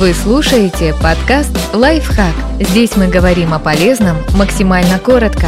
Вы слушаете подкаст «Лайфхак». Здесь мы говорим о полезном максимально коротко.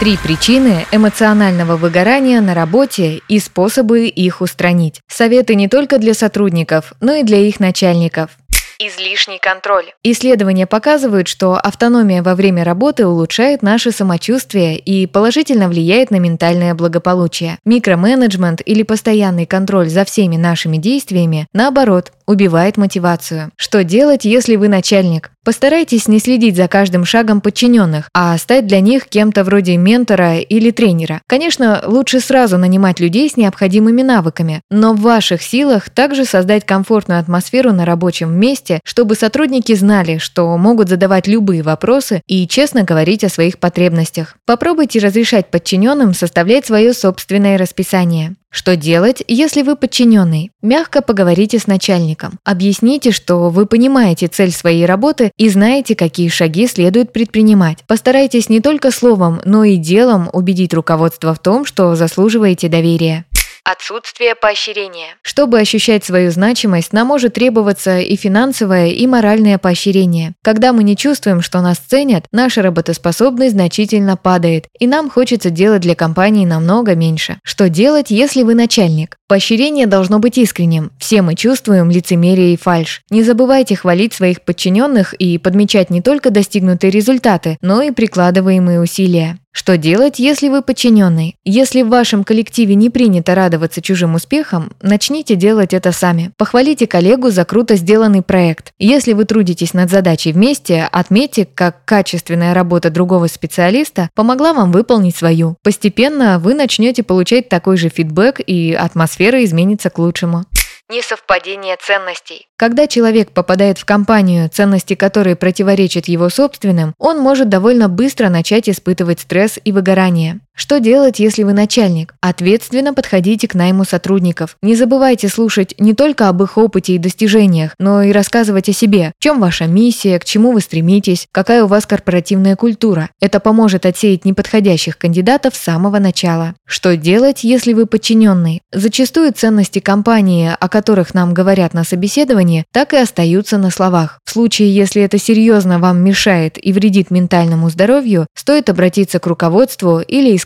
Три причины эмоционального выгорания на работе и способы их устранить. Советы не только для сотрудников, но и для их начальников. Излишний контроль. Исследования показывают, что автономия во время работы улучшает наше самочувствие и положительно влияет на ментальное благополучие. Микроменеджмент или постоянный контроль за всеми нашими действиями, наоборот, убивает мотивацию. Что делать, если вы начальник? Постарайтесь не следить за каждым шагом подчиненных, а стать для них кем-то вроде ментора или тренера. Конечно, лучше сразу нанимать людей с необходимыми навыками, но в ваших силах также создать комфортную атмосферу на рабочем месте, чтобы сотрудники знали, что могут задавать любые вопросы и честно говорить о своих потребностях. Попробуйте разрешать подчиненным составлять свое собственное расписание. Что делать, если вы подчиненный? Мягко поговорите с начальником. Объясните, что вы понимаете цель своей работы и знаете, какие шаги следует предпринимать. Постарайтесь не только словом, но и делом убедить руководство в том, что заслуживаете доверия. Отсутствие поощрения. Чтобы ощущать свою значимость, нам может требоваться и финансовое, и моральное поощрение. Когда мы не чувствуем, что нас ценят, наша работоспособность значительно падает, и нам хочется делать для компании намного меньше. Что делать, если вы начальник? Поощрение должно быть искренним. Все мы чувствуем лицемерие и фальшь. Не забывайте хвалить своих подчиненных и подмечать не только достигнутые результаты, но и прикладываемые усилия. Что делать, если вы подчиненный? Если в вашем коллективе не принято радоваться чужим успехам, начните делать это сами. Похвалите коллегу за круто сделанный проект. Если вы трудитесь над задачей вместе, отметьте, как качественная работа другого специалиста помогла вам выполнить свою. Постепенно вы начнете получать такой же фидбэк и атмосфера изменится к лучшему несовпадение ценностей. Когда человек попадает в компанию, ценности которой противоречат его собственным, он может довольно быстро начать испытывать стресс и выгорание. Что делать, если вы начальник? Ответственно подходите к найму сотрудников. Не забывайте слушать не только об их опыте и достижениях, но и рассказывать о себе. В чем ваша миссия, к чему вы стремитесь, какая у вас корпоративная культура. Это поможет отсеять неподходящих кандидатов с самого начала. Что делать, если вы подчиненный? Зачастую ценности компании, о которых нам говорят на собеседовании, так и остаются на словах. В случае, если это серьезно вам мешает и вредит ментальному здоровью, стоит обратиться к руководству или искать